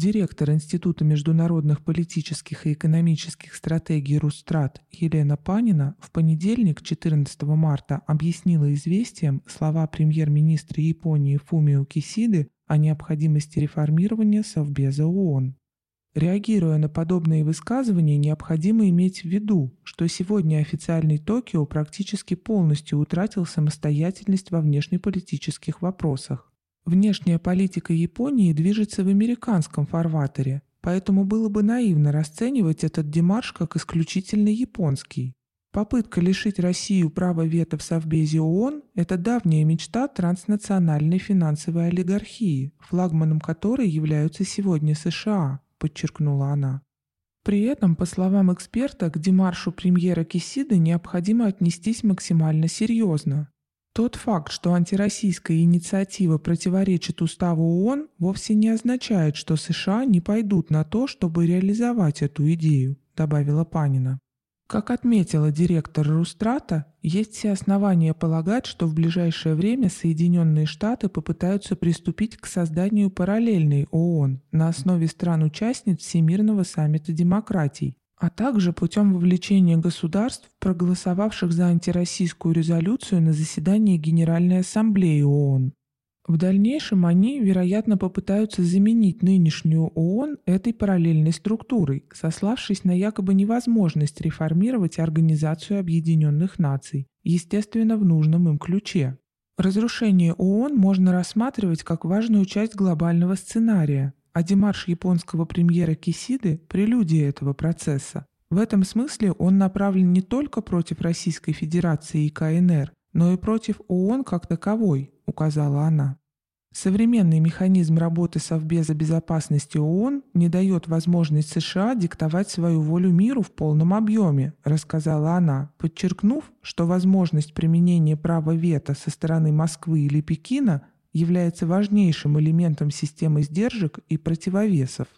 Директор Института международных политических и экономических стратегий Рустрат Елена Панина в понедельник, 14 марта, объяснила известиям слова премьер-министра Японии Фумио Кисиды о необходимости реформирования Совбеза ООН. Реагируя на подобные высказывания, необходимо иметь в виду, что сегодня официальный Токио практически полностью утратил самостоятельность во внешнеполитических вопросах. Внешняя политика Японии движется в американском фарватере, поэтому было бы наивно расценивать этот демарш как исключительно японский. Попытка лишить Россию права вето в Совбезе ООН – это давняя мечта транснациональной финансовой олигархии, флагманом которой являются сегодня США – подчеркнула она. При этом, по словам эксперта, к демаршу премьера Кисиды необходимо отнестись максимально серьезно. Тот факт, что антироссийская инициатива противоречит уставу ООН, вовсе не означает, что США не пойдут на то, чтобы реализовать эту идею, добавила Панина. Как отметила директор Рустрата, есть все основания полагать, что в ближайшее время Соединенные Штаты попытаются приступить к созданию параллельной ООН на основе стран-участниц Всемирного саммита демократий, а также путем вовлечения государств, проголосовавших за антироссийскую резолюцию на заседании Генеральной Ассамблеи ООН. В дальнейшем они, вероятно, попытаются заменить нынешнюю ООН этой параллельной структурой, сославшись на якобы невозможность реформировать Организацию Объединенных Наций, естественно, в нужном им ключе. Разрушение ООН можно рассматривать как важную часть глобального сценария, а демарш японского премьера Кисиды – прелюдия этого процесса. В этом смысле он направлен не только против Российской Федерации и КНР, но и против ООН как таковой, указала она. Современный механизм работы Совбеза безопасности ООН не дает возможность США диктовать свою волю миру в полном объеме, рассказала она, подчеркнув, что возможность применения права вето со стороны Москвы или Пекина является важнейшим элементом системы сдержек и противовесов.